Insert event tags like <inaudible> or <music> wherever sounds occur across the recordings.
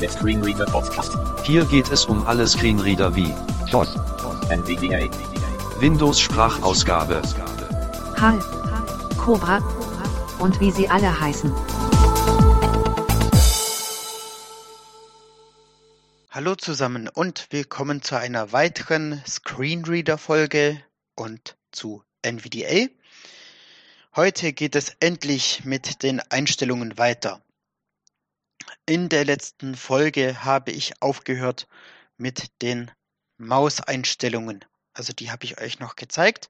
Der Screenreader Podcast. Hier geht es um alle Screenreader wie DOS. NVDA. Windows Sprachausgabe, HAL, Cobra und wie sie alle heißen. Hallo zusammen und willkommen zu einer weiteren Screenreader-Folge und zu NVDA. Heute geht es endlich mit den Einstellungen weiter. In der letzten Folge habe ich aufgehört mit den Mauseinstellungen. Also die habe ich euch noch gezeigt.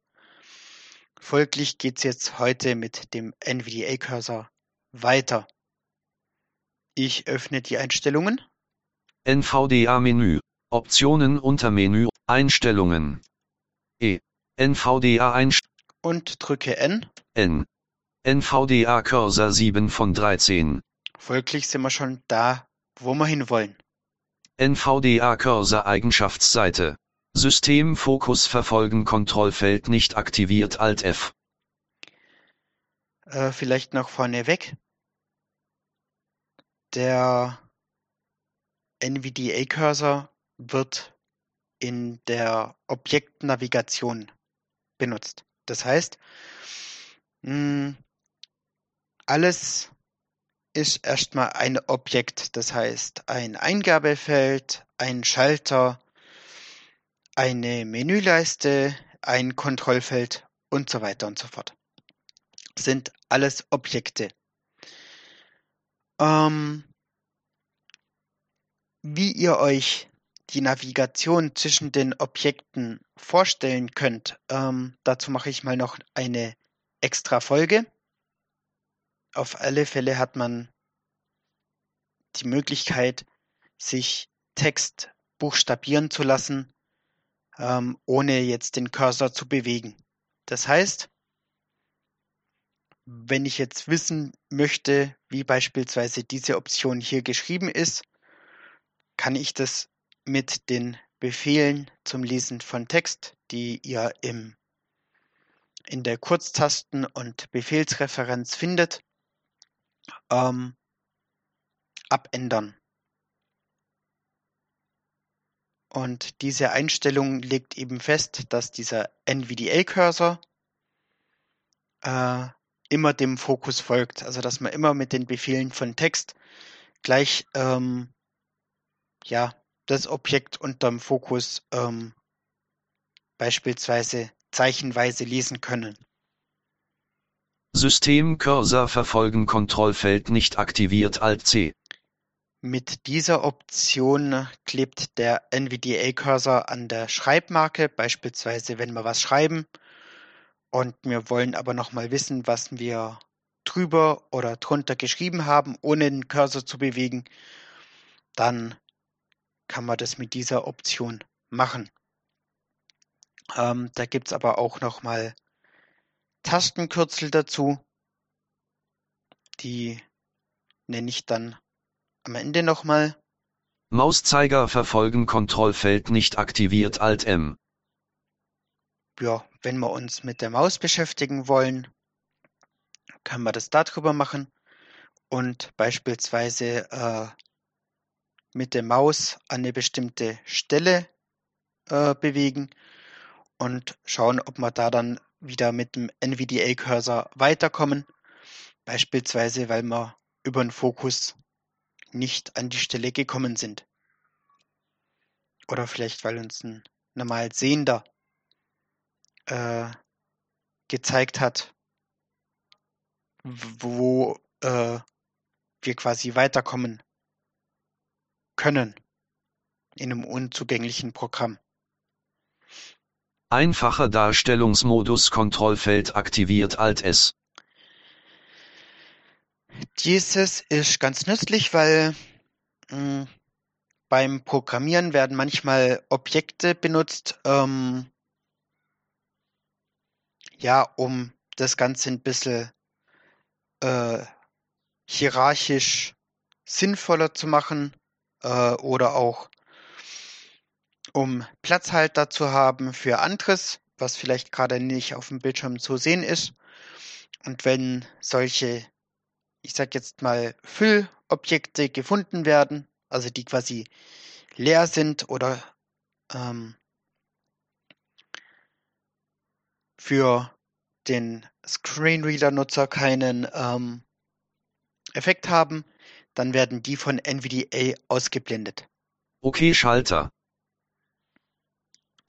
Folglich geht es jetzt heute mit dem NVDA-Cursor weiter. Ich öffne die Einstellungen. NVDA-Menü, Optionen unter Menü, Einstellungen. E. NVDA-Einstellungen. und drücke N. N. NVDA Cursor 7 von 13. Folglich sind wir schon da, wo wir hinwollen. NVDA Cursor Eigenschaftsseite. System Fokus verfolgen Kontrollfeld nicht aktiviert Alt F. Äh, vielleicht noch vorneweg. Der NVDA-Cursor wird in der Objektnavigation benutzt. Das heißt, mh, alles ist erstmal ein Objekt. Das heißt, ein Eingabefeld, ein Schalter, eine Menüleiste, ein Kontrollfeld und so weiter und so fort. Sind alles Objekte. Ähm, wie ihr euch die Navigation zwischen den Objekten vorstellen könnt, ähm, dazu mache ich mal noch eine extra Folge. Auf alle Fälle hat man die Möglichkeit, sich Text buchstabieren zu lassen, ähm, ohne jetzt den Cursor zu bewegen. Das heißt, wenn ich jetzt wissen möchte, wie beispielsweise diese Option hier geschrieben ist, kann ich das mit den Befehlen zum Lesen von Text, die ihr im, in der Kurztasten- und Befehlsreferenz findet, ähm, abändern. Und diese Einstellung legt eben fest, dass dieser NVDA-Cursor äh, immer dem Fokus folgt. Also dass man immer mit den Befehlen von Text gleich ähm, ja, das Objekt unterm Fokus ähm, beispielsweise zeichenweise lesen können. System Cursor verfolgen Kontrollfeld nicht aktiviert Alt C. Mit dieser Option klebt der NVDA-Cursor an der Schreibmarke, beispielsweise wenn wir was schreiben und wir wollen aber nochmal wissen, was wir drüber oder drunter geschrieben haben, ohne den Cursor zu bewegen, dann kann man das mit dieser Option machen. Ähm, da gibt es aber auch nochmal Tastenkürzel dazu. Die nenne ich dann am Ende nochmal. Mauszeiger verfolgen Kontrollfeld nicht aktiviert Alt M. Ja, wenn wir uns mit der Maus beschäftigen wollen, können wir das darüber machen und beispielsweise äh, mit der Maus an eine bestimmte Stelle äh, bewegen und schauen, ob wir da dann wieder mit dem NVDA-Cursor weiterkommen. Beispielsweise, weil wir über den Fokus nicht an die Stelle gekommen sind. Oder vielleicht, weil uns ein normal Sehender äh, gezeigt hat, wo äh, wir quasi weiterkommen können in einem unzugänglichen Programm. Einfacher Darstellungsmodus Kontrollfeld aktiviert Alt S. Dieses ist ganz nützlich, weil mh, beim Programmieren werden manchmal Objekte benutzt, ähm, ja, um das Ganze ein bisschen äh, hierarchisch sinnvoller zu machen äh, oder auch um Platzhalter zu haben für anderes, was vielleicht gerade nicht auf dem Bildschirm zu sehen ist. Und wenn solche, ich sag jetzt mal, Füllobjekte gefunden werden, also die quasi leer sind oder ähm, für den Screenreader-Nutzer keinen ähm, Effekt haben, dann werden die von NVDA ausgeblendet. Okay Schalter.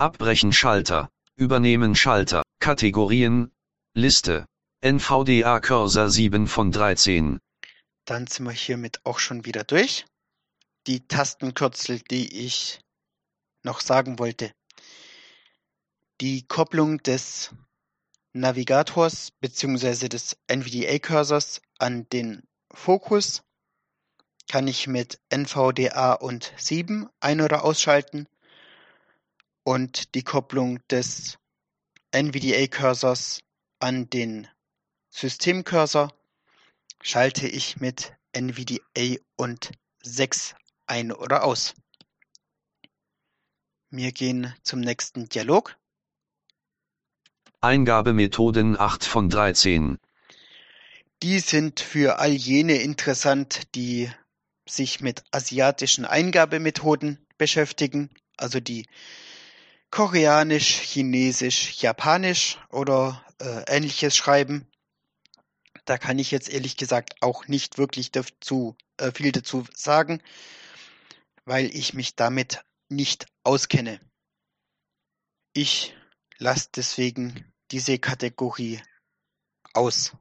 Abbrechen Schalter. Übernehmen Schalter. Kategorien. Liste. NVDA Cursor 7 von 13. Dann sind wir hiermit auch schon wieder durch. Die Tastenkürzel, die ich noch sagen wollte. Die Kopplung des Navigators bzw. des NVDA-Cursors an den Fokus kann ich mit NVDA und 7 ein- oder ausschalten und die Kopplung des NVDA-Cursors an den Systemcursor schalte ich mit NVDA und 6 ein oder aus. Wir gehen zum nächsten Dialog. Eingabemethoden 8 von 13. Die sind für all jene interessant, die sich mit asiatischen Eingabemethoden beschäftigen, also die Koreanisch, Chinesisch, Japanisch oder äh, ähnliches schreiben. Da kann ich jetzt ehrlich gesagt auch nicht wirklich dazu, äh, viel dazu sagen, weil ich mich damit nicht auskenne. Ich lasse deswegen diese Kategorie aus.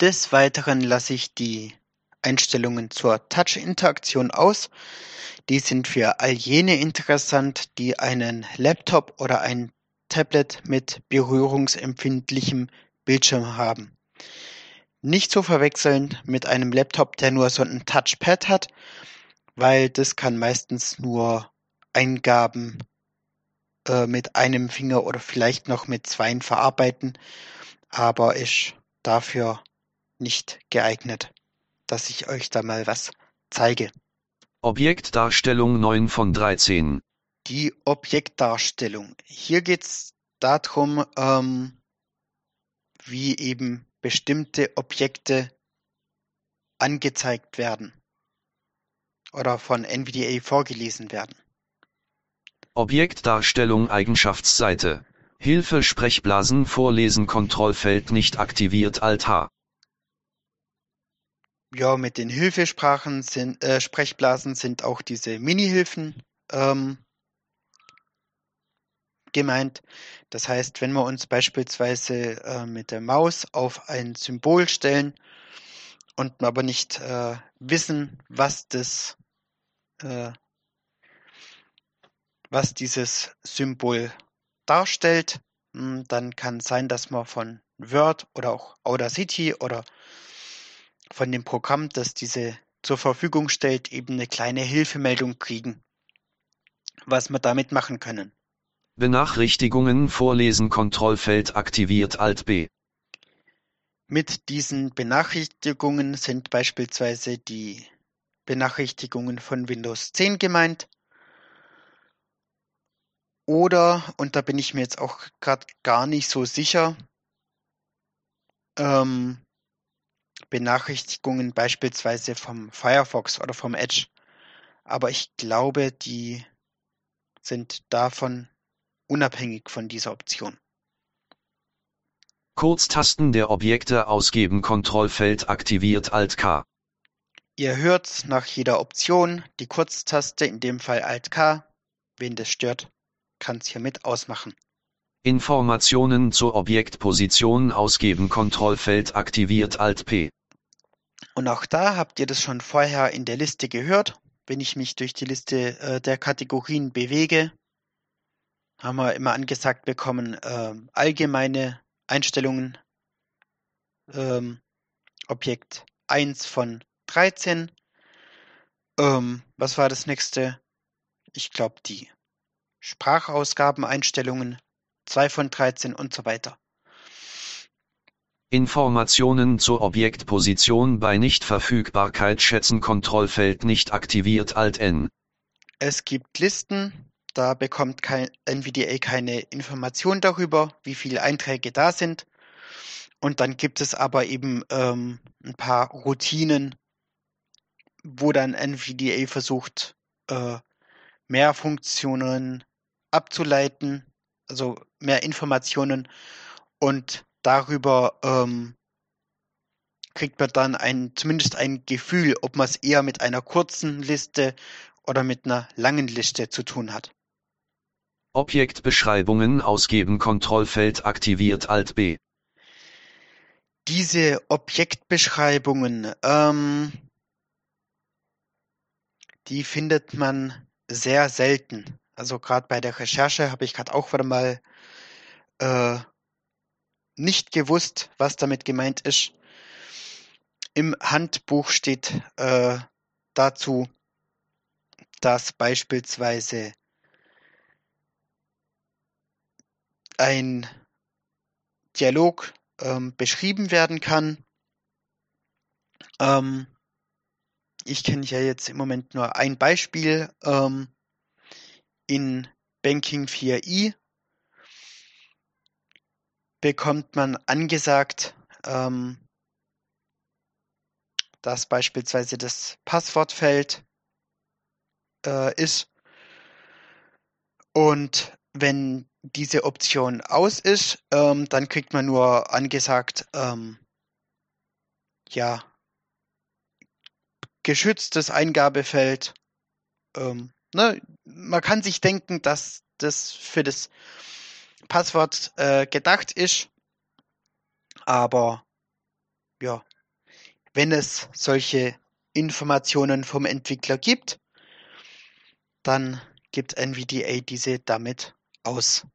Des Weiteren lasse ich die Einstellungen zur Touch-Interaktion aus. Die sind für all jene interessant, die einen Laptop oder ein Tablet mit berührungsempfindlichem Bildschirm haben. Nicht zu verwechseln mit einem Laptop, der nur so ein Touchpad hat, weil das kann meistens nur Eingaben äh, mit einem Finger oder vielleicht noch mit zweien verarbeiten, aber ist dafür nicht geeignet, dass ich euch da mal was zeige. Objektdarstellung 9 von 13. Die Objektdarstellung. Hier geht es darum, ähm, wie eben bestimmte Objekte angezeigt werden oder von NVDA vorgelesen werden. Objektdarstellung Eigenschaftsseite. Hilfe Sprechblasen vorlesen Kontrollfeld nicht aktiviert Alt H. Ja, mit den Hilfesprachen sind äh, Sprechblasen sind auch diese Mini-Hilfen ähm, gemeint. Das heißt, wenn wir uns beispielsweise äh, mit der Maus auf ein Symbol stellen und aber nicht äh, wissen, was das äh, was dieses Symbol darstellt, hm, dann kann sein, dass man von Word oder auch Audacity oder von dem Programm, das diese zur Verfügung stellt, eben eine kleine Hilfemeldung kriegen, was wir damit machen können. Benachrichtigungen vorlesen Kontrollfeld aktiviert Alt B. Mit diesen Benachrichtigungen sind beispielsweise die Benachrichtigungen von Windows 10 gemeint. Oder, und da bin ich mir jetzt auch gerade gar nicht so sicher, ähm, Benachrichtigungen beispielsweise vom Firefox oder vom Edge. Aber ich glaube, die sind davon unabhängig von dieser Option. Kurztasten der Objekte ausgeben Kontrollfeld aktiviert Alt K. Ihr hört nach jeder Option die Kurztaste, in dem Fall Alt K. Wen das stört, kann es hiermit ausmachen. Informationen zur Objektposition ausgeben Kontrollfeld aktiviert Alt P. Und auch da habt ihr das schon vorher in der Liste gehört. Wenn ich mich durch die Liste äh, der Kategorien bewege, haben wir immer angesagt bekommen, äh, allgemeine Einstellungen, ähm, Objekt 1 von 13. Ähm, was war das nächste? Ich glaube, die Sprachausgabeneinstellungen 2 von 13 und so weiter. Informationen zur Objektposition bei Nichtverfügbarkeit schätzen Kontrollfeld nicht aktiviert Alt N. Es gibt Listen, da bekommt kein NVDA keine Information darüber, wie viele Einträge da sind. Und dann gibt es aber eben ähm, ein paar Routinen, wo dann NVDA versucht, äh, mehr Funktionen abzuleiten, also mehr Informationen und darüber ähm, kriegt man dann ein, zumindest ein Gefühl, ob man es eher mit einer kurzen Liste oder mit einer langen Liste zu tun hat. Objektbeschreibungen ausgeben Kontrollfeld aktiviert Alt B. Diese Objektbeschreibungen, ähm, die findet man sehr selten. Also gerade bei der Recherche habe ich gerade auch wieder mal äh, nicht gewusst, was damit gemeint ist. Im Handbuch steht äh, dazu, dass beispielsweise ein Dialog ähm, beschrieben werden kann. Ähm, ich kenne ja jetzt im Moment nur ein Beispiel ähm, in Banking 4i bekommt man angesagt, ähm, dass beispielsweise das Passwortfeld äh, ist. Und wenn diese Option aus ist, ähm, dann kriegt man nur angesagt, ähm, ja, geschütztes Eingabefeld. Ähm, ne? Man kann sich denken, dass das für das Passwort äh, gedacht ist, aber ja, wenn es solche Informationen vom Entwickler gibt, dann gibt NVDA diese damit aus.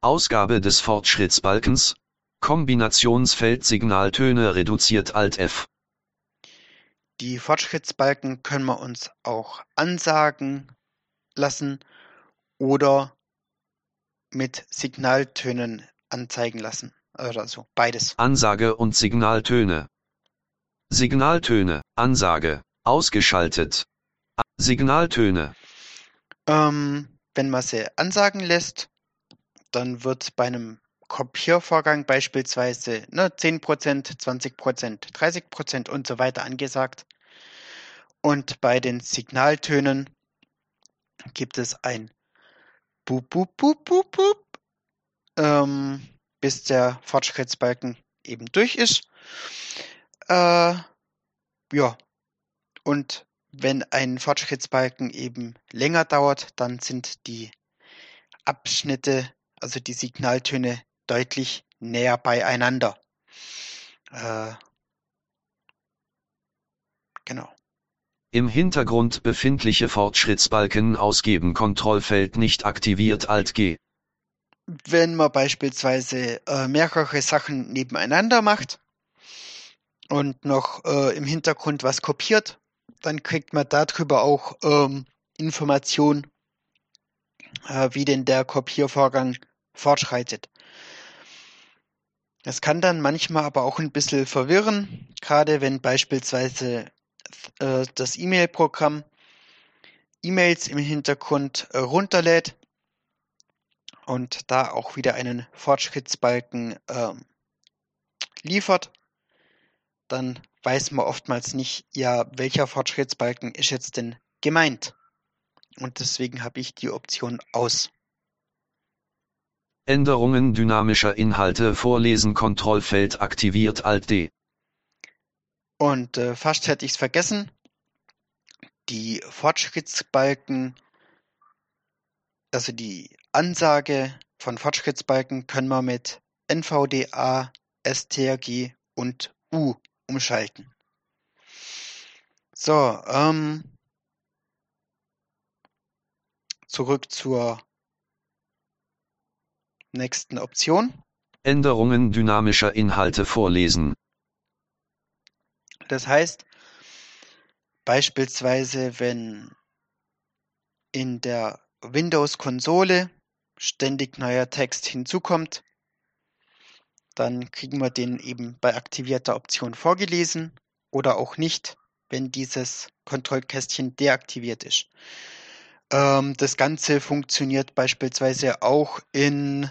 Ausgabe des Fortschrittsbalkens, Kombinationsfeld Signaltöne reduziert Alt F. Die Fortschrittsbalken können wir uns auch ansagen lassen oder mit Signaltönen anzeigen lassen. Also beides. Ansage und Signaltöne. Signaltöne, Ansage, ausgeschaltet. Signaltöne. Ähm, wenn man sie ansagen lässt, dann wird bei einem Kopiervorgang beispielsweise ne, 10%, 20%, 30% und so weiter angesagt. Und bei den Signaltönen gibt es ein Boop, Boop, Boop, Boop, Boop, ähm, bis der Fortschrittsbalken eben durch ist. Äh, ja, und wenn ein Fortschrittsbalken eben länger dauert, dann sind die Abschnitte, also die Signaltöne, deutlich näher beieinander. Äh, genau. Im Hintergrund befindliche Fortschrittsbalken ausgeben Kontrollfeld nicht aktiviert Alt G. Wenn man beispielsweise äh, mehrere Sachen nebeneinander macht und noch äh, im Hintergrund was kopiert, dann kriegt man darüber auch ähm, Informationen, äh, wie denn der Kopiervorgang fortschreitet. Es kann dann manchmal aber auch ein bisschen verwirren, gerade wenn beispielsweise äh, das E-Mail-Programm E-Mails im Hintergrund äh, runterlädt und da auch wieder einen Fortschrittsbalken äh, liefert, dann weiß man oftmals nicht, ja, welcher Fortschrittsbalken ist jetzt denn gemeint. Und deswegen habe ich die Option aus. Änderungen dynamischer Inhalte vorlesen Kontrollfeld aktiviert Alt D. Und äh, fast hätte ich es vergessen. Die Fortschrittsbalken, also die Ansage von Fortschrittsbalken können wir mit NVDA, STRG und U umschalten. So, ähm, zurück zur nächsten Option. Änderungen dynamischer Inhalte vorlesen. Das heißt, beispielsweise, wenn in der Windows-Konsole ständig neuer Text hinzukommt, dann kriegen wir den eben bei aktivierter Option vorgelesen oder auch nicht, wenn dieses Kontrollkästchen deaktiviert ist. Ähm, das Ganze funktioniert beispielsweise auch in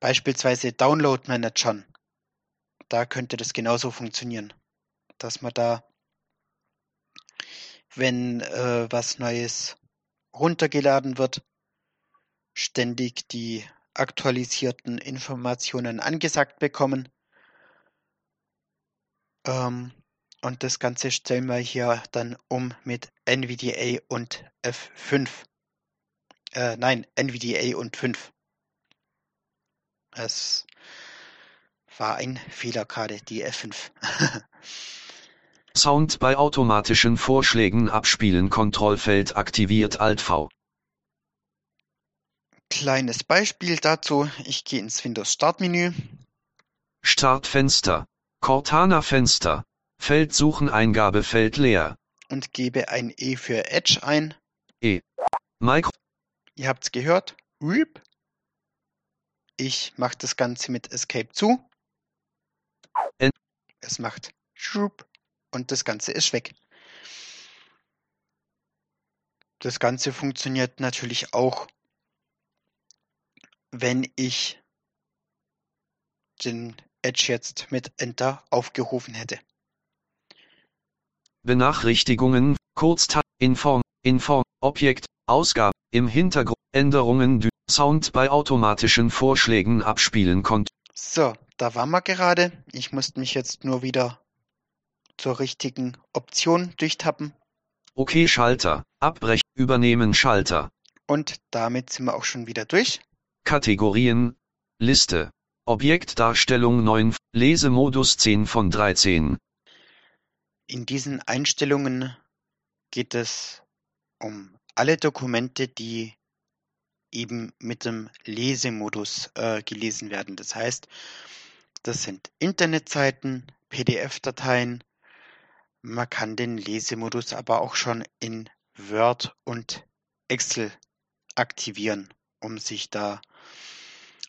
beispielsweise Download-Managern. Da könnte das genauso funktionieren, dass man da, wenn äh, was Neues runtergeladen wird, ständig die aktualisierten Informationen angesagt bekommen. Ähm, und das Ganze stellen wir hier dann um mit NVDA und F5. Äh, nein, NVDA und 5. Es war ein Fehler gerade, die F5. <laughs> Sound bei automatischen Vorschlägen abspielen Kontrollfeld aktiviert Alt V. Kleines Beispiel dazu. Ich gehe ins Windows Startmenü. Startfenster. Cortana Fenster. Feld suchen Eingabefeld leer. und gebe ein E für Edge ein. Micro Ihr habt's gehört. Rip. Ich mache das Ganze mit Escape zu. Es macht Schub und das Ganze ist weg. Das Ganze funktioniert natürlich auch, wenn ich den Edge jetzt mit Enter aufgerufen hätte. Benachrichtigungen, Kurzteil, Inform, Inform, Objekt, Ausgabe, im Hintergrund, Änderungen, Sound bei automatischen Vorschlägen abspielen konnte. So, da waren wir gerade. Ich musste mich jetzt nur wieder zur richtigen Option durchtappen. Okay Schalter, Abbrechen, Übernehmen Schalter, Und damit sind wir auch schon wieder durch. Kategorien, Liste, Objektdarstellung 9, Lesemodus 10 von 13, In diesen Einstellungen geht es um alle Dokumente, die eben mit dem Lesemodus äh, gelesen werden. Das heißt, das sind Internetseiten, PDF-Dateien. Man kann den Lesemodus aber auch schon in Word und Excel aktivieren, um sich da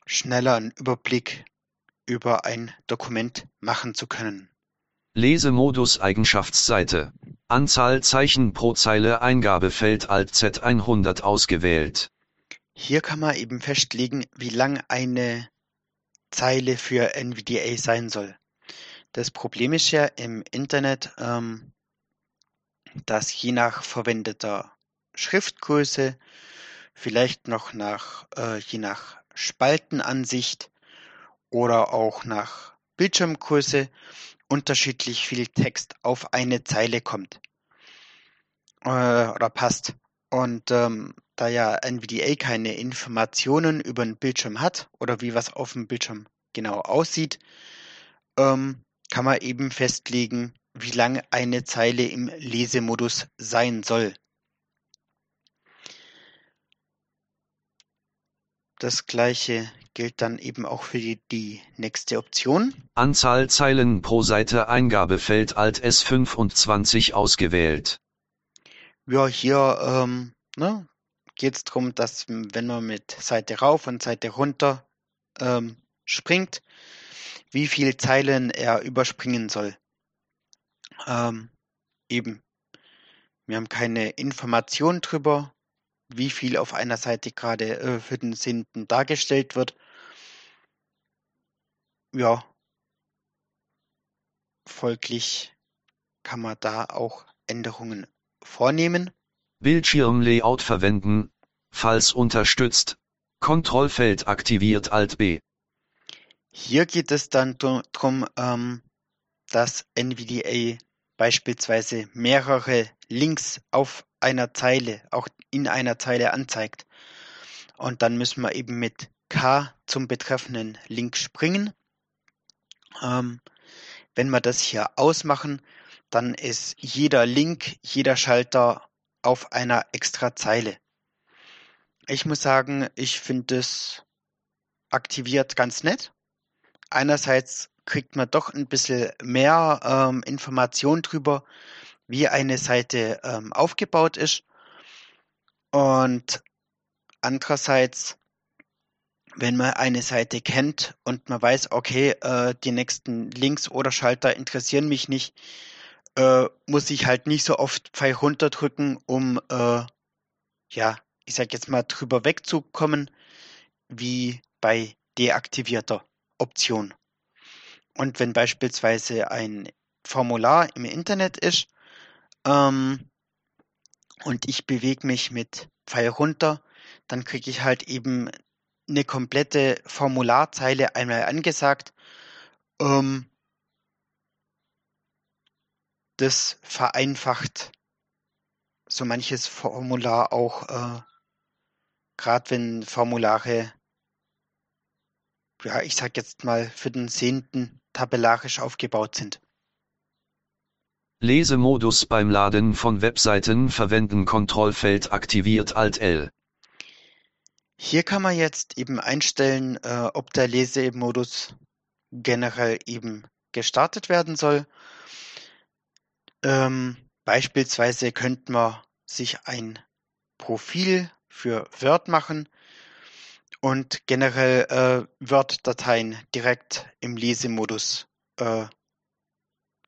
schneller einen Überblick über ein Dokument machen zu können. Lesemodus Eigenschaftsseite, Anzahl Zeichen pro Zeile Eingabefeld Alt Z 100 ausgewählt. Hier kann man eben festlegen, wie lang eine Zeile für NVDA sein soll. Das Problem ist ja im Internet, ähm, dass je nach verwendeter Schriftgröße, vielleicht noch nach, äh, je nach Spaltenansicht oder auch nach Bildschirmgröße unterschiedlich viel Text auf eine Zeile kommt äh, oder passt. Und ähm, da ja NVDA keine Informationen über den Bildschirm hat oder wie was auf dem Bildschirm genau aussieht, ähm, kann man eben festlegen, wie lang eine Zeile im Lesemodus sein soll. Das gleiche gilt dann eben auch für die, die nächste Option. Anzahl Zeilen pro Seite Eingabefeld Alt S 25 ausgewählt. Ja, hier ähm, ne, geht es darum, dass m, wenn man mit Seite rauf und Seite runter ähm, springt, wie viele Zeilen er überspringen soll. Ähm, eben, wir haben keine Information drüber, wie viel auf einer Seite gerade äh, für den Sinden dargestellt wird. Ja, folglich kann man da auch Änderungen vornehmen. Bildschirmlayout verwenden, falls unterstützt. Kontrollfeld aktiviert Alt B. Hier geht es dann darum, ähm, dass NVDA beispielsweise mehrere Links auf einer Zeile, auch in einer Zeile anzeigt. Und dann müssen wir eben mit K zum betreffenden Link springen. Ähm, wenn wir das hier ausmachen, dann ist jeder Link, jeder Schalter auf einer extra Zeile. Ich muss sagen, ich finde es aktiviert ganz nett. Einerseits kriegt man doch ein bisschen mehr ähm, Information drüber, wie eine Seite ähm, aufgebaut ist. Und andererseits, wenn man eine Seite kennt und man weiß, okay, äh, die nächsten Links oder Schalter interessieren mich nicht, äh, muss ich halt nicht so oft Pfeil runterdrücken, um, äh, ja, ich sag jetzt mal, drüber wegzukommen, wie bei deaktivierter Option. Und wenn beispielsweise ein Formular im Internet ist ähm, und ich bewege mich mit Pfeil runter, dann kriege ich halt eben eine komplette Formularzeile einmal angesagt. Ähm, das vereinfacht so manches Formular auch, äh, gerade wenn Formulare, ja, ich sag jetzt mal, für den Sehenden tabellarisch aufgebaut sind. Lesemodus beim Laden von Webseiten verwenden Kontrollfeld aktiviert Alt L. Hier kann man jetzt eben einstellen, äh, ob der Lesemodus generell eben gestartet werden soll. Ähm, beispielsweise könnte man sich ein Profil für Word machen und generell äh, Word-Dateien direkt im Lesemodus äh,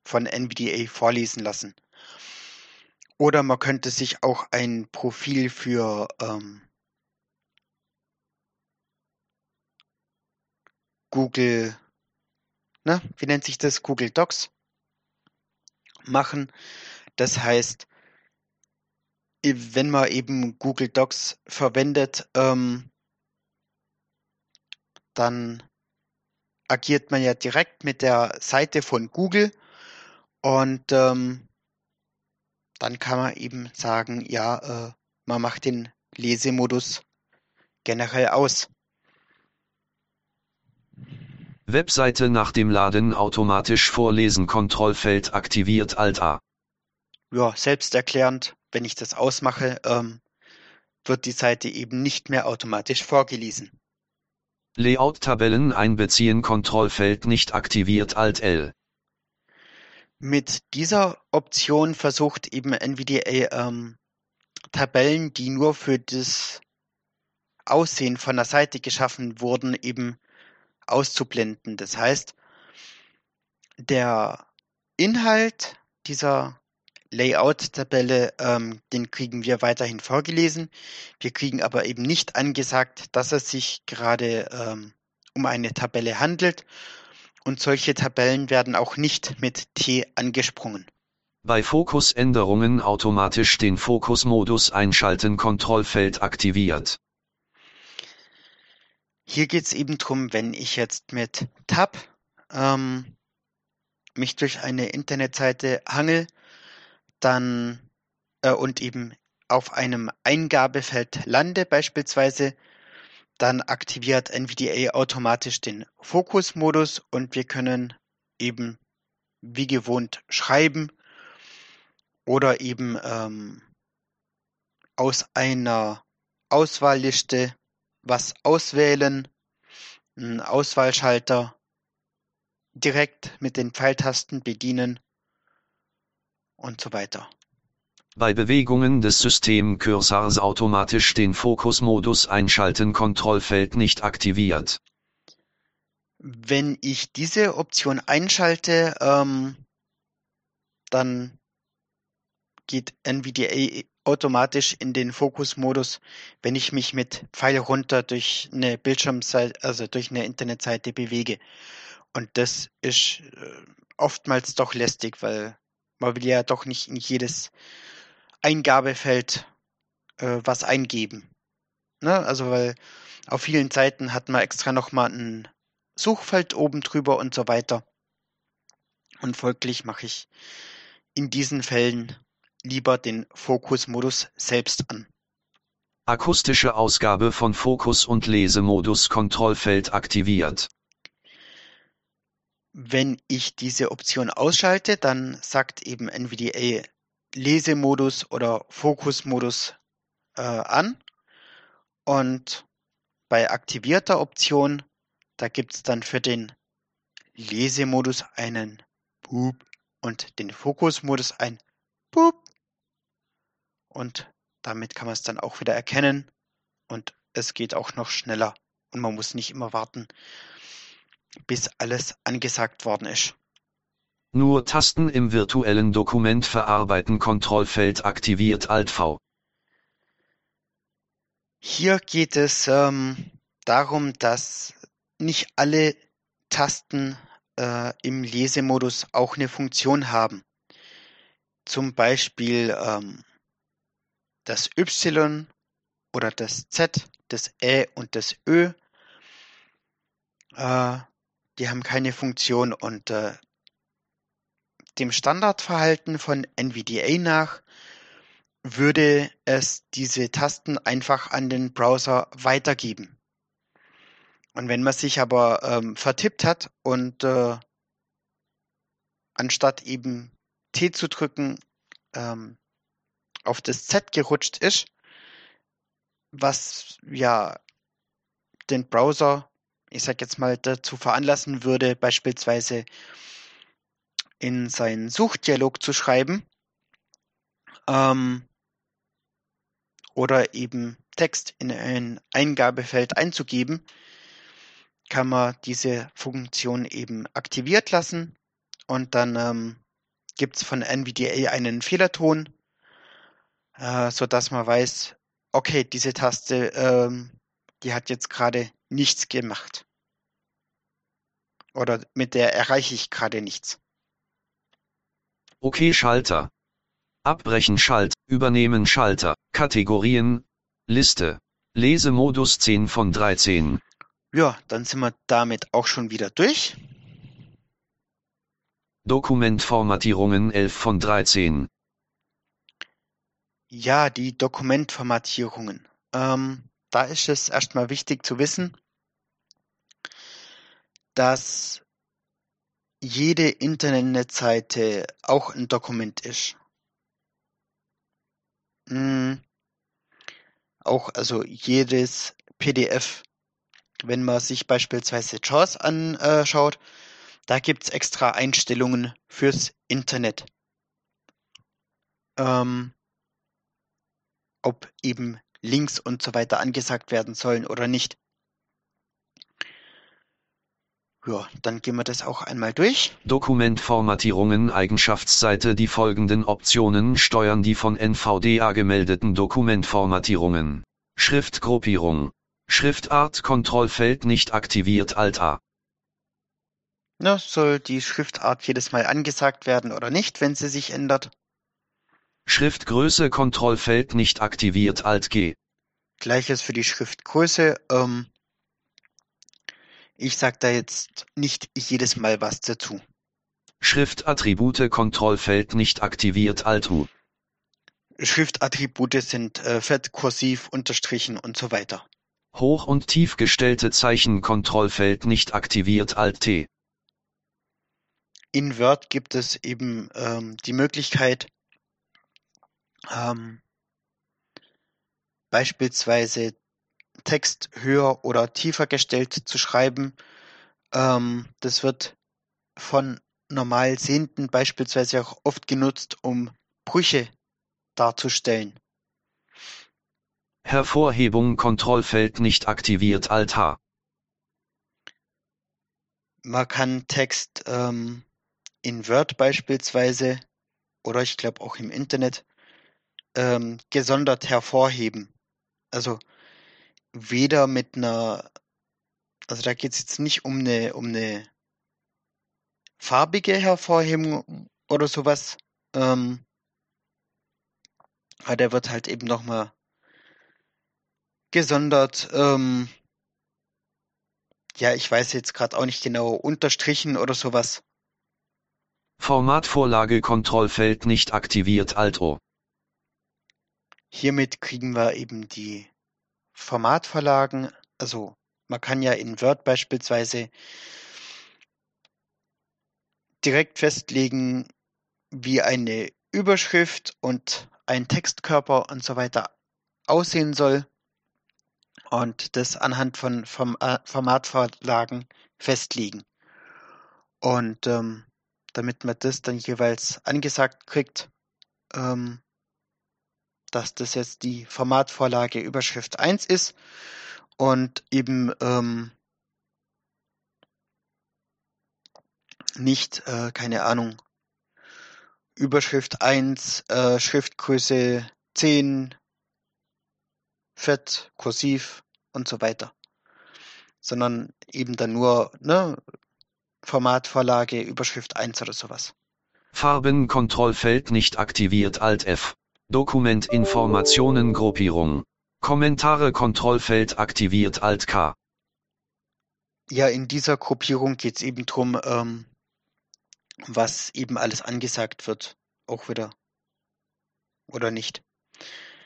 von NVDA vorlesen lassen. Oder man könnte sich auch ein Profil für ähm, Google, ne, wie nennt sich das? Google Docs machen. Das heißt, wenn man eben Google Docs verwendet, ähm, dann agiert man ja direkt mit der Seite von Google und ähm, dann kann man eben sagen, ja, äh, man macht den Lesemodus generell aus. Webseite nach dem Laden automatisch vorlesen Kontrollfeld aktiviert Alt A. Ja, selbsterklärend, wenn ich das ausmache, ähm, wird die Seite eben nicht mehr automatisch vorgelesen. Layout-Tabellen einbeziehen Kontrollfeld nicht aktiviert Alt L. Mit dieser Option versucht eben NVDA ähm, Tabellen, die nur für das Aussehen von der Seite geschaffen wurden, eben auszublenden. Das heißt, der Inhalt dieser Layout-Tabelle, ähm, den kriegen wir weiterhin vorgelesen. Wir kriegen aber eben nicht angesagt, dass es sich gerade ähm, um eine Tabelle handelt. Und solche Tabellen werden auch nicht mit T angesprungen. Bei Fokusänderungen automatisch den Fokusmodus einschalten Kontrollfeld aktiviert. Hier geht es eben drum, wenn ich jetzt mit Tab ähm, mich durch eine Internetseite hangel, dann äh, und eben auf einem Eingabefeld lande beispielsweise, dann aktiviert NVDA automatisch den Fokusmodus und wir können eben wie gewohnt schreiben oder eben ähm, aus einer Auswahlliste was auswählen, einen Auswahlschalter direkt mit den Pfeiltasten bedienen und so weiter. Bei Bewegungen des Systemcursors automatisch den Fokusmodus einschalten Kontrollfeld nicht aktiviert. Wenn ich diese Option einschalte, ähm, dann geht NVDA automatisch in den Fokusmodus, wenn ich mich mit Pfeil runter durch eine Bildschirmseite, also durch eine Internetseite bewege. Und das ist äh, oftmals doch lästig, weil man will ja doch nicht in jedes Eingabefeld äh, was eingeben. Ne? Also weil auf vielen Seiten hat man extra nochmal ein Suchfeld oben drüber und so weiter. Und folglich mache ich in diesen Fällen lieber den Fokusmodus selbst an. Akustische Ausgabe von Fokus und Lesemodus Kontrollfeld aktiviert. Wenn ich diese Option ausschalte, dann sagt eben NVDA Lesemodus oder Fokusmodus äh, an. Und bei aktivierter Option, da gibt es dann für den Lesemodus einen Boop und den Fokusmodus ein Boop und damit kann man es dann auch wieder erkennen und es geht auch noch schneller und man muss nicht immer warten, bis alles angesagt worden ist. Nur Tasten im virtuellen Dokument verarbeiten Kontrollfeld aktiviert Alt V. Hier geht es ähm, darum, dass nicht alle Tasten äh, im Lesemodus auch eine Funktion haben. Zum Beispiel ähm, das Y oder das Z, das Ä und das Ö. Äh, die haben keine Funktion und äh, dem Standardverhalten von NVDA nach würde es diese Tasten einfach an den Browser weitergeben. Und wenn man sich aber ähm, vertippt hat und äh, anstatt eben T zu drücken, ähm, auf das Z gerutscht ist, was ja den Browser, ich sag jetzt mal, dazu veranlassen würde, beispielsweise in seinen Suchdialog zu schreiben ähm, oder eben Text in ein Eingabefeld einzugeben, kann man diese Funktion eben aktiviert lassen und dann ähm, gibt es von NVDA einen Fehlerton, äh, sodass man weiß, okay, diese Taste, ähm, die hat jetzt gerade nichts gemacht. Oder mit der erreiche ich gerade nichts. Okay Schalter. Abbrechen Schalt, Übernehmen Schalter, Kategorien, Liste. Lesemodus 10 von 13. Ja, dann sind wir damit auch schon wieder durch. Dokumentformatierungen 11 von 13. Ja, die Dokumentformatierungen. Ähm, da ist es erstmal wichtig zu wissen, dass jede Internetseite auch ein Dokument ist. Hm, auch also jedes PDF wenn man sich beispielsweise JAWS anschaut, da gibt es extra Einstellungen fürs Internet. Ähm, ob eben Links und so weiter angesagt werden sollen oder nicht. Ja, dann gehen wir das auch einmal durch. Dokumentformatierungen Eigenschaftsseite Die folgenden Optionen steuern die von NVDA gemeldeten Dokumentformatierungen. Schriftgruppierung, Schriftart Kontrollfeld nicht aktiviert Alt A. Na, soll die Schriftart jedes Mal angesagt werden oder nicht, wenn sie sich ändert? Schriftgröße Kontrollfeld nicht aktiviert Alt G. Gleiches für die Schriftgröße. Ähm, ich sage da jetzt nicht jedes Mal was dazu. Schriftattribute Kontrollfeld nicht aktiviert Alt U. Schriftattribute sind äh, fett, kursiv, unterstrichen und so weiter. Hoch- und tief gestellte Zeichen Kontrollfeld nicht aktiviert Alt T. In Word gibt es eben ähm, die Möglichkeit, ähm, beispielsweise Text höher oder tiefer gestellt zu schreiben. Ähm, das wird von normal Sehenden beispielsweise auch oft genutzt, um Brüche darzustellen. Hervorhebung Kontrollfeld nicht aktiviert Alt H. Man kann Text ähm, in Word beispielsweise oder ich glaube auch im Internet ähm, gesondert hervorheben. Also weder mit einer, also da geht es jetzt nicht um eine, um eine farbige Hervorhebung oder sowas. Ähm, aber der wird halt eben nochmal gesondert, ähm, ja, ich weiß jetzt gerade auch nicht genau, unterstrichen oder sowas. Formatvorlage Kontrollfeld nicht aktiviert Alt O. Hiermit kriegen wir eben die Formatvorlagen, also man kann ja in Word beispielsweise direkt festlegen, wie eine Überschrift und ein Textkörper und so weiter aussehen soll und das anhand von äh, Formatvorlagen festlegen. Und ähm, damit man das dann jeweils angesagt kriegt, ähm, dass das jetzt die Formatvorlage Überschrift 1 ist und eben ähm, nicht, äh, keine Ahnung, Überschrift 1, äh, Schriftgröße 10, fett, kursiv und so weiter. Sondern eben dann nur, ne, Formatvorlage, Überschrift 1 oder sowas. Farbenkontrollfeld nicht aktiviert Alt F. Dokumentinformationen Gruppierung. Kommentare Kontrollfeld aktiviert Alt K. Ja, in dieser Gruppierung geht es eben drum, ähm, was eben alles angesagt wird. Auch wieder. Oder nicht.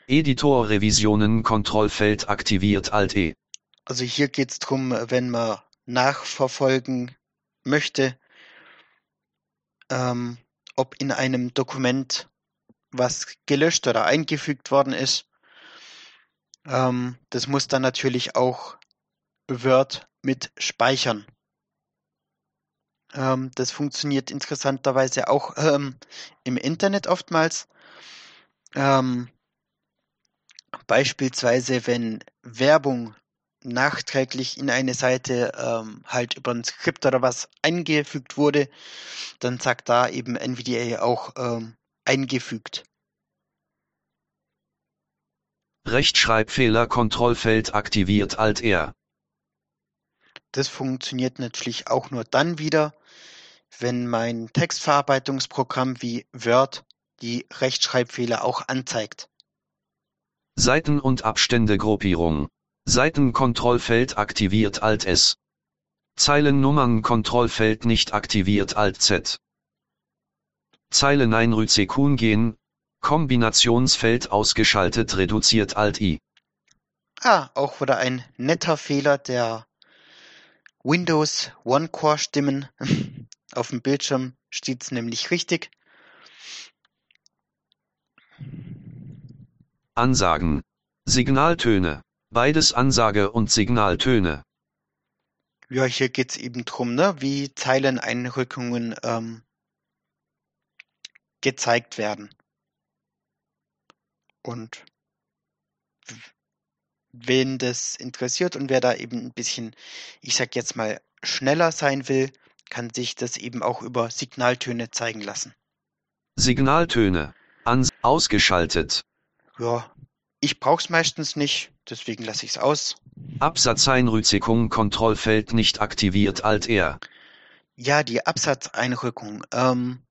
Editor Revisionen Kontrollfeld aktiviert Alt E. Also hier geht es drum, wenn man nachverfolgen möchte, ähm, ob in einem Dokument was gelöscht oder eingefügt worden ist. Ähm, das muss dann natürlich auch Word mit speichern. Ähm, das funktioniert interessanterweise auch <laughs> ähm, im Internet oftmals. Ähm, beispielsweise, wenn Werbung nachträglich in eine Seite ähm, halt über ein Skript oder was eingefügt wurde, dann sagt da eben NVDA auch ähm, eingefügt. Rechtschreibfehler Kontrollfeld aktiviert Alt R. Das funktioniert natürlich auch nur dann wieder, wenn mein Textverarbeitungsprogramm wie Word die Rechtschreibfehler auch anzeigt. Seiten- und Abständegruppierung. Seitenkontrollfeld aktiviert Alt S. Zeilennummern-Kontrollfeld nicht aktiviert Alt Z. Zeileneinrüzekun gehen, Kombinationsfeld ausgeschaltet reduziert Alt I. Ah, auch wieder ein netter Fehler der Windows One-Core-Stimmen. <laughs> Auf dem Bildschirm steht's nämlich richtig. Ansagen. Signaltöne. Beides Ansage und Signaltöne. Ja, hier geht's eben drum, ne, wie Zeileneinrückungen ähm, gezeigt werden. Und wen das interessiert und wer da eben ein bisschen, ich sag jetzt mal, schneller sein will, kann sich das eben auch über Signaltöne zeigen lassen. Signaltöne. Ans ausgeschaltet. Ja, ich brauch's meistens nicht, deswegen lasse ich's aus. Absatzeinrückung Kontrollfeld nicht aktiviert Alt R. Ja, die Absatzeinrückung. Ähm,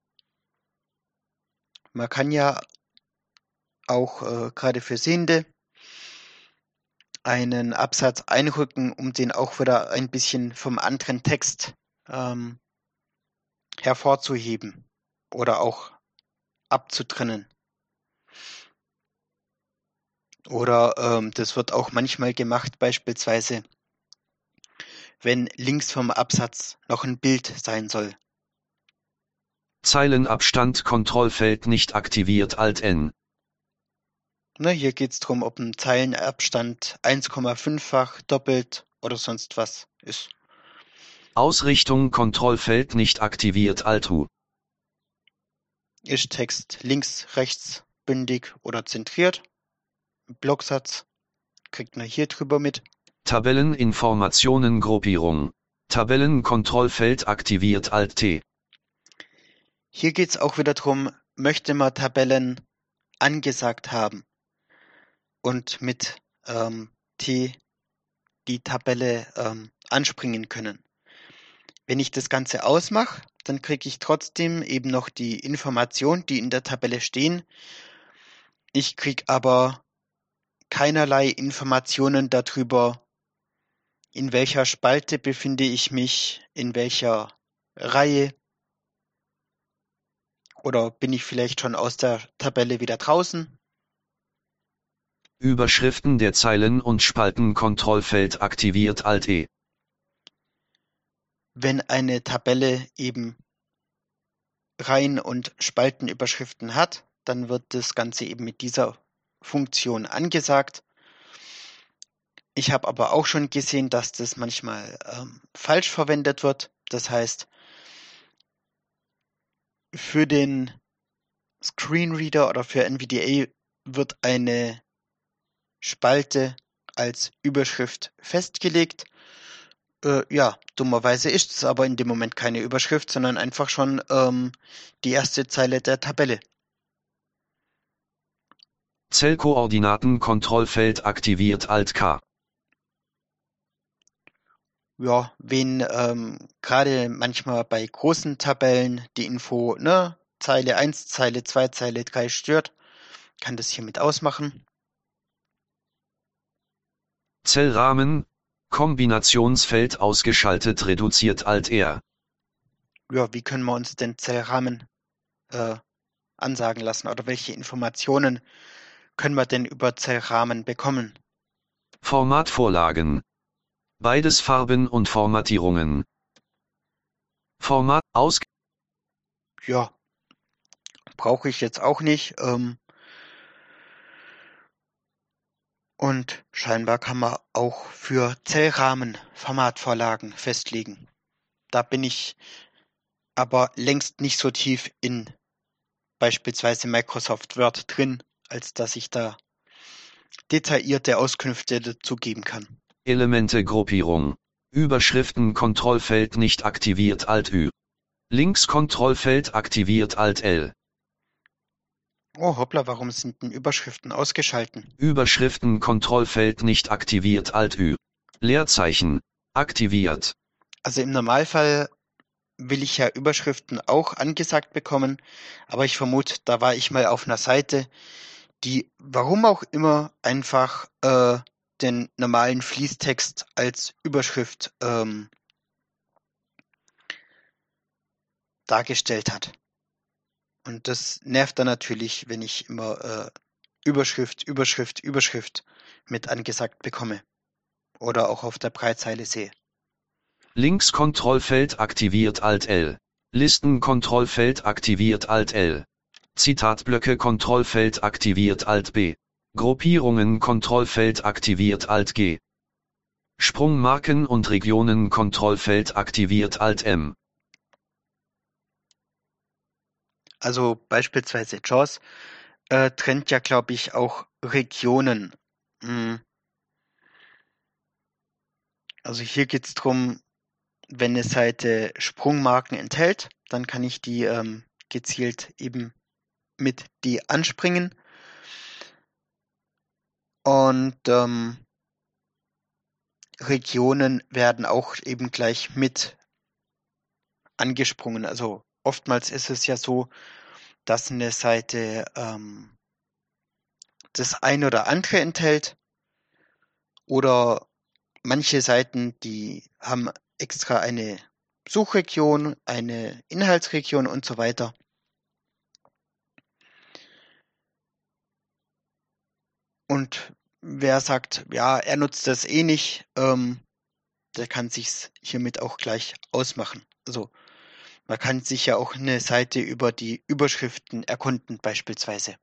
man kann ja auch äh, gerade für Sehende einen Absatz einrücken, um den auch wieder ein bisschen vom anderen Text ähm, hervorzuheben oder auch abzutrennen. Oder ähm, das wird auch manchmal gemacht, beispielsweise, wenn links vom Absatz noch ein Bild sein soll. Zeilenabstand Kontrollfeld nicht aktiviert Alt N. Ne, hier geht's drum, ob ein Zeilenabstand 1,5-fach, doppelt oder sonst was ist. Ausrichtung Kontrollfeld nicht aktiviert Alt U. Ist Text links, rechts, bündig oder zentriert? Blocksatz kriegt man hier drüber mit. Tabelleninformationen Gruppierung. Tabellenkontrollfeld aktiviert Alt T. Hier geht's auch wieder drum, möchte man Tabellen angesagt haben und mit ähm, T die Tabelle ähm, anspringen können. Wenn ich das Ganze ausmache, dann kriege ich trotzdem eben noch die Informationen, die in der Tabelle stehen. Ich kriege aber keinerlei Informationen darüber, in welcher Spalte befinde ich mich, in welcher Reihe oder bin ich vielleicht schon aus der Tabelle wieder draußen. Überschriften der Zeilen und Spalten Kontrollfeld aktiviert Alt E. Wenn eine Tabelle eben Reihen- und Spaltenüberschriften hat, dann wird das Ganze eben mit dieser Funktion angesagt. Ich habe aber auch schon gesehen, dass das manchmal ähm, falsch verwendet wird. Das heißt, für den Screenreader oder für NVDA wird eine Spalte als Überschrift festgelegt. Äh, ja, dummerweise ist es aber in dem Moment keine Überschrift, sondern einfach schon ähm, die erste Zeile der Tabelle. Zellkoordinaten Kontrollfeld aktiviert Alt K. ja, wen ähm, gerade manchmal bei großen Tabellen die Info, ne, Zeile 1, Zeile 2, Zeile 3 stört, kann das hiermit ausmachen. Zellrahmen, Kombinationsfeld ausgeschaltet reduziert Alt R. Ja, wie können wir uns den Zellrahmen äh, ansagen lassen oder welche Informationen können wir denn über Zellrahmen bekommen? Formatvorlagen. Beides Farben und Formatierungen. Format aus Ja, brauche ich jetzt auch nicht. Ähm, und scheinbar kann man auch für Zellrahmen Formatvorlagen festlegen. Da bin ich aber längst nicht so tief in beispielsweise Microsoft Word drin, als dass ich da detaillierte Auskünfte dazu geben kann. Elemente-Gruppierung. Überschriften Kontrollfeld nicht aktiviert Alt Ü. Links Kontrollfeld aktiviert Alt L. Oh hoppla, warum sind denn Überschriften ausgeschalten? Überschriften Kontrollfeld nicht aktiviert Alt Ü. Leerzeichen aktiviert. Also im Normalfall will ich ja Überschriften auch angesagt bekommen, aber ich vermute, da war ich mal auf einer Seite, die warum auch immer einfach äh, den normalen Fließtext als Überschrift ähm, dargestellt hat. Und das nervt dann natürlich, wenn ich immer äh, Überschrift, Überschrift, Überschrift mit angesagt bekomme. Oder auch auf der Breitzeile sehe. Links Kontrollfeld aktiviert Alt L. Listen Kontrollfeld aktiviert Alt L. Zitatblöcke Kontrollfeld aktiviert Alt B. Gruppierungen Kontrollfeld aktiviert Alt G. Sprungmarken und Regionen Kontrollfeld aktiviert Alt M. Also beispielsweise JAWS äh, trennt ja, glaube ich, auch Regionen. Hm. Also hier geht es darum, wenn eine Seite Sprungmarken enthält, dann kann ich die ähm, gezielt eben mit die anspringen. Und ähm, Regionen werden auch eben gleich mit angesprungen. Also oftmals ist es ja so, dass eine Seite ähm, das ein oder andere enthält oder manche Seiten, die haben extra eine Suchregion, eine Inhaltsregion und so weiter. Und wer sagt, ja, er nutzt das eh nicht, ähm, der kann sich's hiermit auch gleich ausmachen. Also man kann sich ja auch eine Seite über die Überschriften erkunden beispielsweise.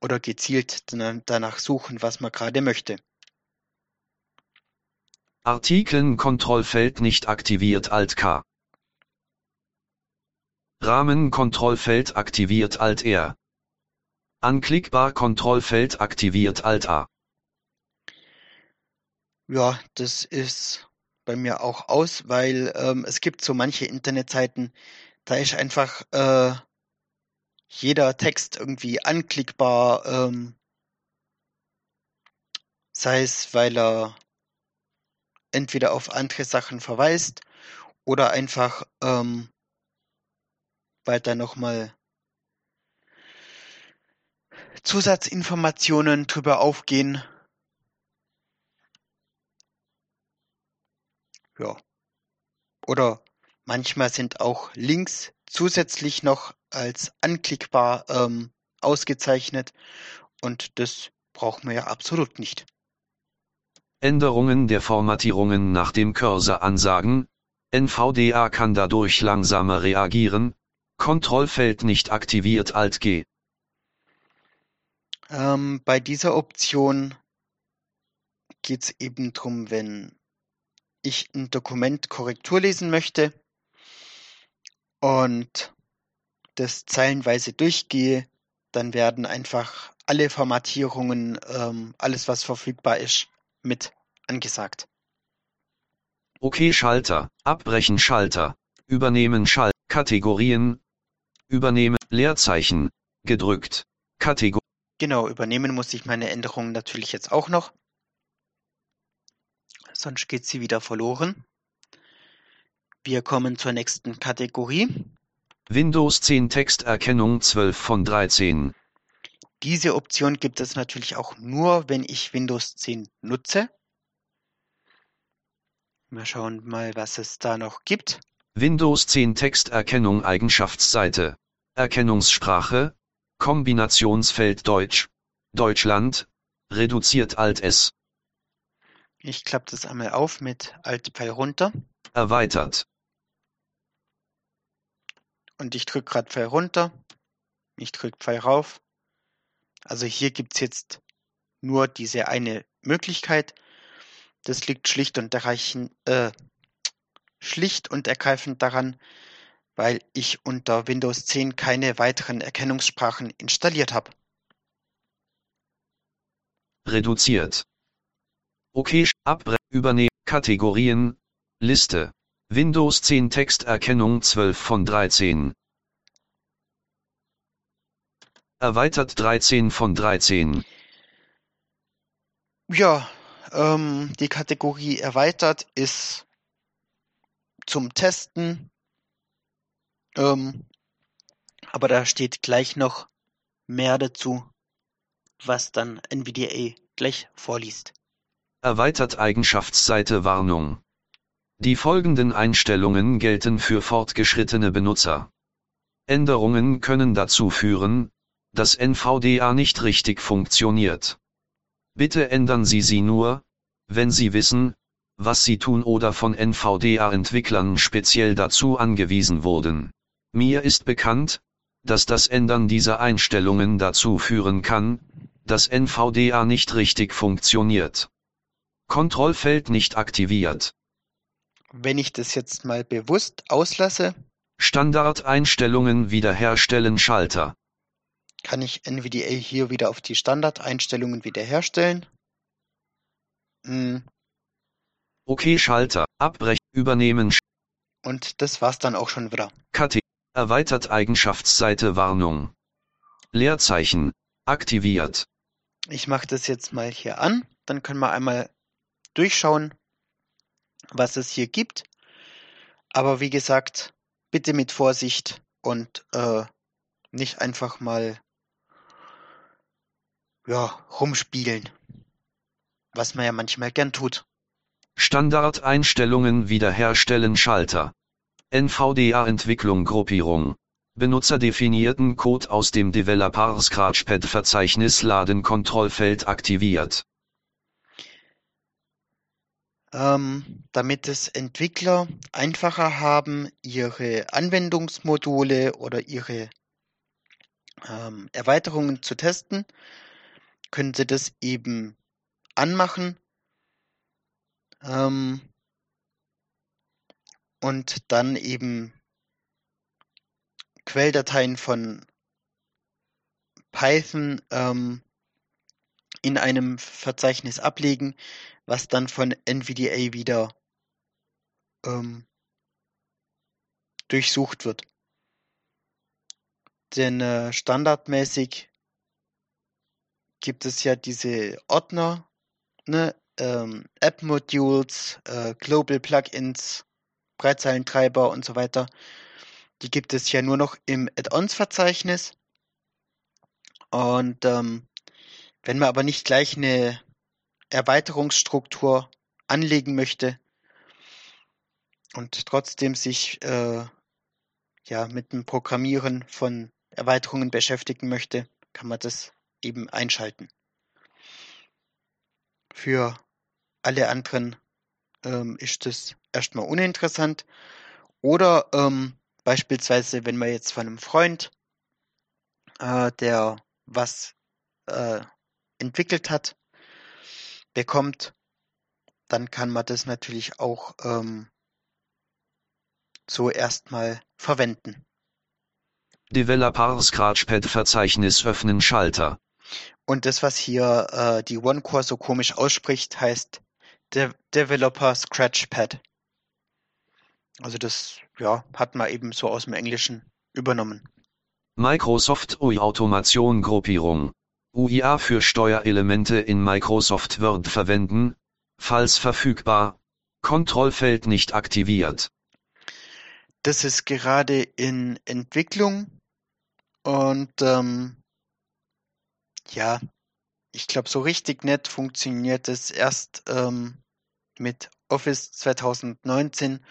Oder gezielt danach suchen, was man gerade möchte. Artikeln Kontrollfeld nicht aktiviert Alt K. Rahmen Kontrollfeld aktiviert Alt R. Anklickbar Kontrollfeld aktiviert Alt A. Ja, das ist bei mir auch aus, weil ähm, es gibt so manche Internetseiten, da ist einfach äh, jeder Text irgendwie anklickbar, ähm, sei es, weil er entweder auf andere Sachen verweist oder einfach, ähm, weil da nochmal Zusatzinformationen drüber aufgehen. Ja. Oder manchmal sind auch Links zusätzlich noch als anklickbar ähm, ausgezeichnet und das brauchen wir ja absolut nicht. Änderungen der Formatierungen nach dem Cursor ansagen, NVDA kann dadurch langsamer reagieren, Kontrollfeld nicht aktiviert Alt G. Ähm, bei dieser Option geht es eben darum, wenn ich ein Dokument Korrektur lesen möchte und das zeilenweise durchgehe, dann werden einfach alle Formatierungen, ähm, alles was verfügbar ist, mit angesagt. OK Schalter, Abbrechen Schalter, Übernehmen Schalt, Kategorien, Übernehmen, Leerzeichen, gedrückt, Kategor Genau, übernehmen muss ich meine Änderungen natürlich jetzt auch noch. sonst geht sie wieder verloren. Wir kommen zur nächsten Kategorie. Windows 10 Texterkennung 12 von 13. Diese Option gibt es natürlich auch nur, wenn ich Windows 10 nutze. Wir schauen mal, was es da noch gibt. Windows 10 Texterkennung Eigenschaftsseite. Erkennungssprache. Kombinationsfeld Deutsch. Deutschland. Reduziert Alt S. Ich klappe das einmal auf mit Alt-Pfeil runter Erweitert. und ich drücke gerade Pfeil runter. Ich drücke Pfeil rauf. Also hier gibt es jetzt nur diese eine Möglichkeit. Das liegt schlicht und erreichen, äh, schlicht und ergreifend daran, weil ich unter Windows 10 keine weiteren Erkennungssprachen installiert habe. Reduziert. Okay, abre, übernehmen, Kategorien, Liste. Windows 10 Texterkennung 12 von 13. Erweitert 13 von 13. Ja, ähm, die Kategorie erweitert ist zum Testen. Ähm, aber da steht gleich noch mehr dazu, was dann NVDA gleich vorliest. Erweitert Eigenschaftsseite Warnung. Die folgenden Einstellungen gelten für fortgeschrittene Benutzer. Änderungen können dazu führen, dass NVDA nicht richtig funktioniert. Bitte ändern Sie sie nur, wenn Sie wissen, was Sie tun oder von NVDA-Entwicklern speziell dazu angewiesen wurden. Mir ist bekannt, dass das Ändern dieser Einstellungen dazu führen kann, dass NVDA nicht richtig funktioniert. Kontrollfeld nicht aktiviert. Wenn ich das jetzt mal bewusst auslasse, Standardeinstellungen wiederherstellen Schalter. kann ich NVDA hier wieder auf die Standardeinstellungen wiederherstellen. Mm, OK Schalter. Abbrechen. Übernehmen. Und das war's dann auch schon wieder. KT. Erweitert Eigenschaftsseite Warnung. Leerzeichen. Aktiviert. Ich mache das jetzt mal hier an, dann können wir einmal durchschauen, was es hier gibt. Aber wie gesagt, bitte mit Vorsicht und äh, nicht einfach mal ja, rumspielen. Was man ja manchmal gern tut. Standardeinstellungen wiederherstellen Schalter. NVDA-Entwicklung Gruppierung. Benutzerdefinierten Code aus dem Developer Scratchpad Verzeichnis laden Kontrollfeld aktiviert. ähm, damit es Entwickler einfacher haben, ihre Anwendungsmodule oder ihre ähm, Erweiterungen zu testen, können sie das eben anmachen ähm, und dann eben Quelldateien von Python ähm, in einem Verzeichnis ablegen, was dann von NVDA wieder ähm, durchsucht wird. Denn äh, standardmäßig gibt es ja diese Ordner, ne, ähm, App-Modules, äh, Global Plugins, Breitzeilentreiber und so weiter. Die gibt es ja nur noch im Add-ons-Verzeichnis. Und ähm, wenn man aber nicht gleich eine Erweiterungsstruktur anlegen möchte und trotzdem sich äh, ja mit dem Programmieren von Erweiterungen beschäftigen möchte, kann man das eben einschalten. Für alle anderen ähm, ist das erstmal uninteressant. Oder ähm, beispielsweise, wenn man jetzt von einem Freund, äh, der was äh, entwickelt hat, bekommt, dann kann man das natürlich auch ähm, so erstmal verwenden. Developer Scratchpad Verzeichnis öffnen Schalter. Und das, was hier äh, die OneCore so komisch ausspricht, heißt De Developer Scratchpad. Also das ja, hat man eben so aus dem Englischen übernommen. Microsoft UI Automation Gruppierung. UIA für Steuerelemente in Microsoft Word verwenden, falls verfügbar, Kontrollfeld nicht aktiviert. Das ist gerade in Entwicklung und ähm, ja, ich glaube, so richtig nett funktioniert es erst ähm, mit Office 2019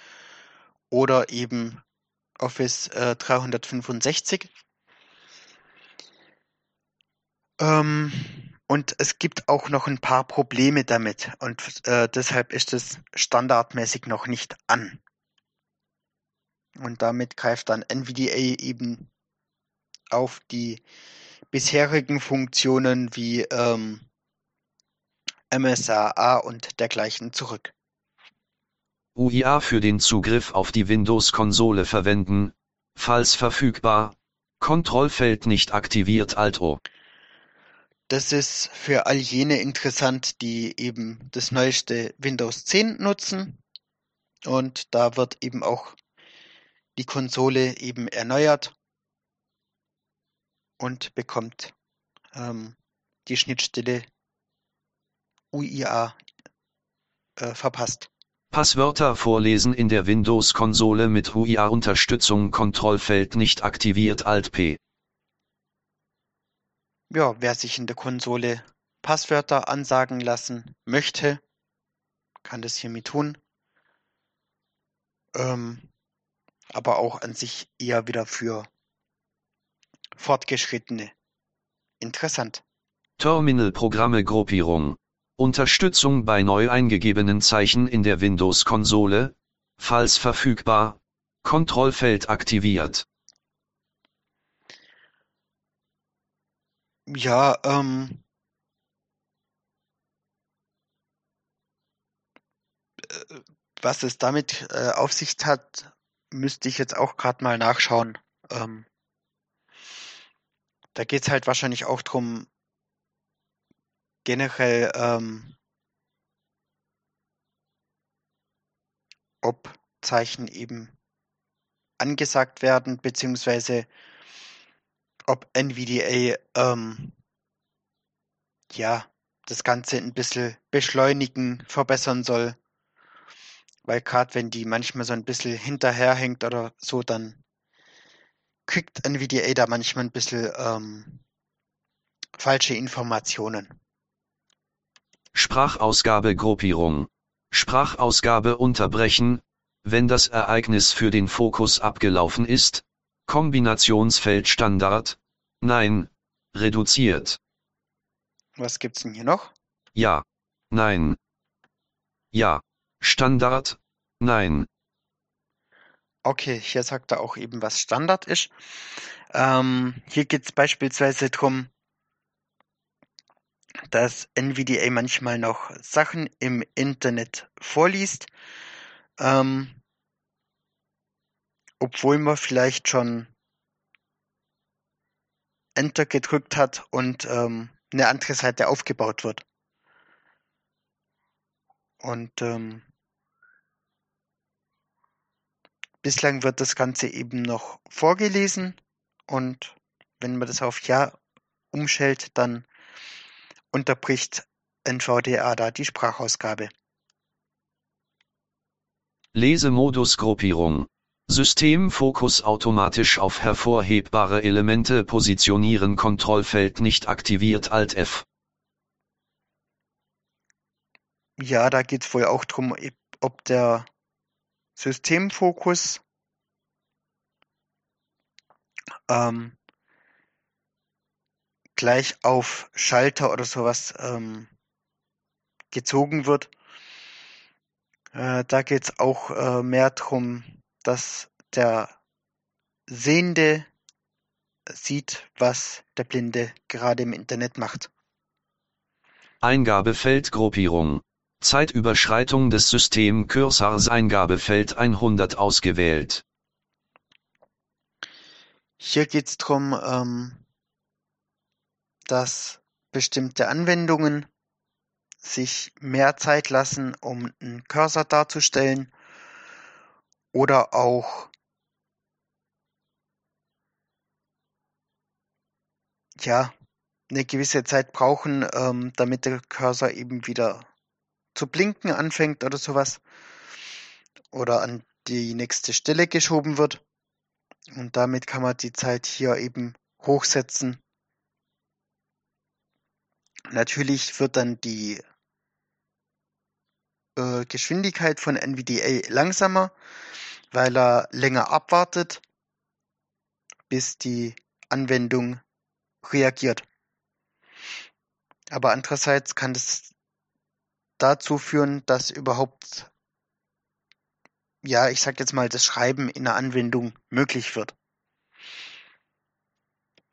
oder eben Office äh, 365. Ähm, und es gibt auch noch ein paar Probleme damit und äh, deshalb ist es standardmäßig noch nicht an. Und damit greift dann NVDA eben auf die bisherigen Funktionen wie ähm, MSAA und dergleichen zurück. UIA für den Zugriff auf die Windows-Konsole verwenden, falls verfügbar, Kontrollfeld nicht aktiviert Alt-O. Das ist für all jene interessant, die eben das neueste Windows 10 nutzen. Und da wird eben auch die Konsole eben erneuert und bekommt ähm, die Schnittstelle UIA äh, verpasst. Passwörter vorlesen in der Windows-Konsole mit UIA-Unterstützung Kontrollfeld nicht aktiviert Alt-P. Ja, wer sich in der Konsole Passwörter ansagen lassen möchte, kann das hiermit tun. Ähm, aber auch an sich eher wieder für Fortgeschrittene. Interessant. Terminal-Programme Gruppierung. Unterstützung bei neu eingegebenen Zeichen in der Windows-Konsole, falls verfügbar, Kontrollfeld aktiviert. Ja, ähm, äh, was es damit äh, auf sich hat, müsste ich jetzt auch gerade mal nachschauen. Ähm, da geht's halt wahrscheinlich auch drum, generell, ähm, ob Zeichen eben angesagt werden, beziehungsweise ob NVDA ähm, ja das Ganze ein bisschen beschleunigen, verbessern soll. Weil gerade wenn die manchmal so ein bisschen hinterherhängt oder so, dann kriegt NVDA da manchmal ein bisschen ähm, falsche Informationen. Sprachausgabe Gruppierung. Sprachausgabe unterbrechen, wenn das Ereignis für den Fokus abgelaufen ist. Kombinationsfeld Standard. Nein. Reduziert. Was gibt's denn hier noch? Ja. Nein. Ja. Standard. Nein. Okay, hier sagt er auch eben, was Standard ist. Ähm, hier geht es beispielsweise darum, dass NVDA manchmal noch Sachen im Internet vorliest, ähm, obwohl man vielleicht schon Enter gedrückt hat und ähm, eine andere Seite aufgebaut wird. Und ähm, Bislang wird das Ganze eben noch vorgelesen und wenn man das auf Ja umschaltet, dann unterbricht NVDA da die Sprachausgabe. Lesemodus Gruppierung. Systemfokus automatisch auf hervorhebbare Elemente positionieren Kontrollfeld nicht aktiviert Alt F. Ja, da geht es wohl auch darum, ob der Systemfokus ähm, gleich auf Schalter oder sowas ähm, gezogen wird. Äh, da geht es auch äh, mehr darum, dass der Sehende sieht, was der Blinde gerade im Internet macht. Eingabefeldgruppierung Zeitüberschreitung des Systemcursors Eingabefeld 100 ausgewählt. Hier geht es darum, ähm, dass bestimmte Anwendungen sich mehr Zeit lassen, um einen Cursor darzustellen oder auch ja eine gewisse Zeit brauchen, ähm, damit der Cursor eben wieder zu blinken anfängt oder sowas oder an die nächste Stelle geschoben wird. Und damit kann man die Zeit hier eben hochsetzen. Natürlich wird dann die äh, Geschwindigkeit von NVDA langsamer, weil er länger abwartet, bis die Anwendung reagiert. Aber andererseits kann das dazu führen, dass überhaupt, ja, ich sag jetzt mal, das Schreiben in der Anwendung möglich wird.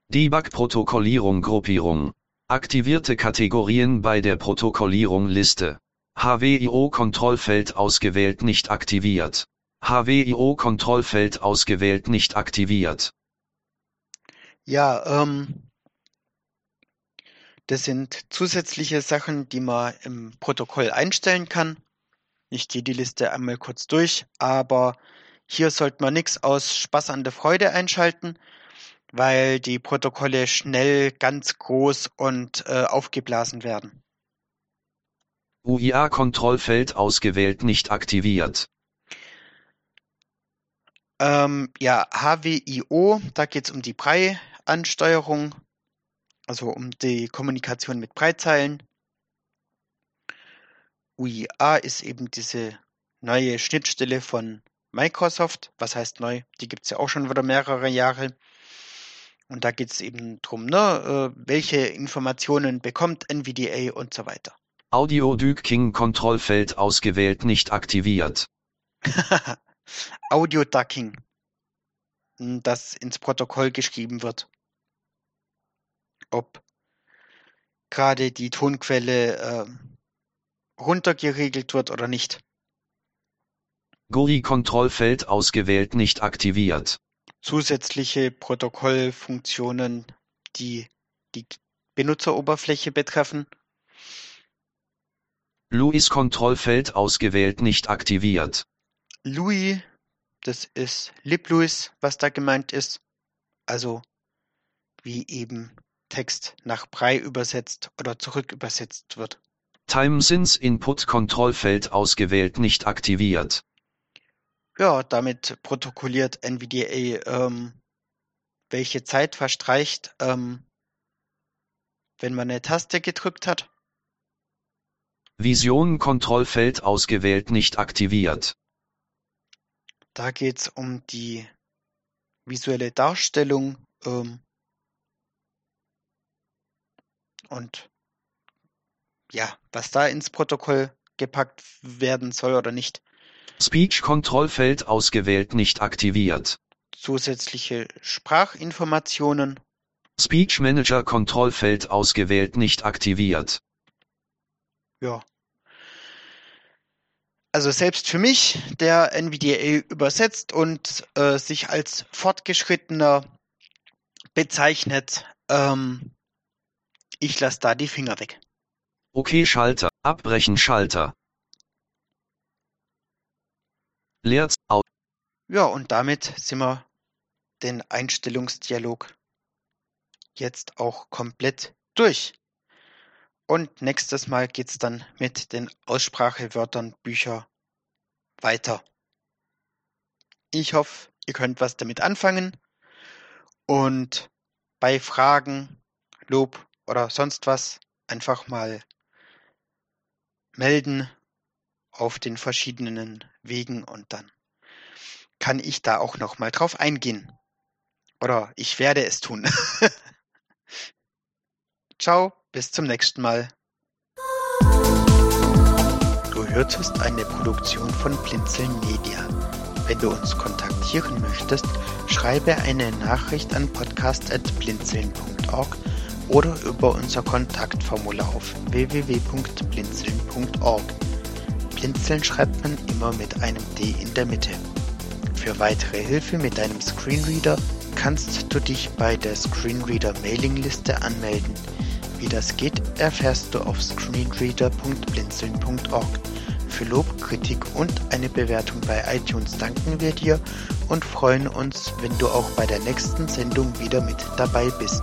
Debug-Protokollierung Gruppierung. Aktivierte Kategorien bei der Protokollierung Liste. HWIO-Kontrollfeld ausgewählt nicht aktiviert. HWIO-Kontrollfeld ausgewählt nicht aktiviert. Ja, ähm, das sind zusätzliche Sachen, die man im Protokoll einstellen kann. Ich gehe die Liste einmal kurz durch, aber hier sollte man nichts aus Spaß an der Freude einschalten, weil die Protokolle schnell ganz groß und äh, aufgeblasen werden. UIA-Kontrollfeld ausgewählt nicht aktiviert. Ähm, ja, HWIO, da geht es um die Brei-Ansteuerung also um die Kommunikation mit Breitzeilen. UIA ist eben diese neue Schnittstelle von Microsoft. Was heißt neu? Die gibt es ja auch schon wieder mehrere Jahre. Und da geht es eben darum, ne, äh, welche Informationen bekommt NVDA und so weiter. Audio Duke King Kontrollfeld ausgewählt nicht aktiviert. <laughs> Audio Ducking, das ins Protokoll geschrieben wird ob gerade die Tonquelle äh, runtergeregelt wird oder nicht. GUI-Kontrollfeld ausgewählt nicht aktiviert. Zusätzliche Protokollfunktionen, die die Benutzeroberfläche betreffen. LUIS-Kontrollfeld ausgewählt nicht aktiviert. LUI, das ist LibLouis, was da gemeint ist. Also wie eben Text nach Brei übersetzt oder zurückübersetzt wird. Time Since Input Kontrollfeld ausgewählt nicht aktiviert. Ja, damit protokolliert NVDA, ähm, welche Zeit verstreicht, ähm, wenn man eine Taste gedrückt hat. Vision Kontrollfeld ausgewählt nicht aktiviert. Da geht es um die visuelle Darstellung ähm, und ja, was da ins Protokoll gepackt werden soll oder nicht. Speech-Kontrollfeld ausgewählt nicht aktiviert. Zusätzliche Sprachinformationen. Speech Manager Kontrollfeld ausgewählt nicht aktiviert. Ja. Also selbst für mich, der NVDA übersetzt und äh, sich als fortgeschrittener bezeichnet, ähm, ich lasse da die Finger weg. Okay Schalter, abbrechen Schalter. Leert aus. Ja, und damit sind wir den Einstellungsdialog jetzt auch komplett durch. Und nächstes Mal geht's dann mit den Aussprachewörtern Bücher weiter. Ich hoffe, ihr könnt was damit anfangen und bei Fragen, Lob oder sonst was einfach mal melden auf den verschiedenen Wegen und dann kann ich da auch noch mal drauf eingehen. Oder ich werde es tun. <laughs> Ciao, bis zum nächsten Mal. Du hörtest eine Produktion von Blinzeln Media. Wenn du uns kontaktieren möchtest, schreibe eine Nachricht an podcast.blinzeln.org oder über unser Kontaktformular auf www.blinzeln.org. Blinzeln schreibt man immer mit einem D in der Mitte. Für weitere Hilfe mit deinem Screenreader kannst du dich bei der Screenreader Mailingliste anmelden. Wie das geht, erfährst du auf screenreader.blinzeln.org. Für Lob, Kritik und eine Bewertung bei iTunes danken wir dir und freuen uns, wenn du auch bei der nächsten Sendung wieder mit dabei bist.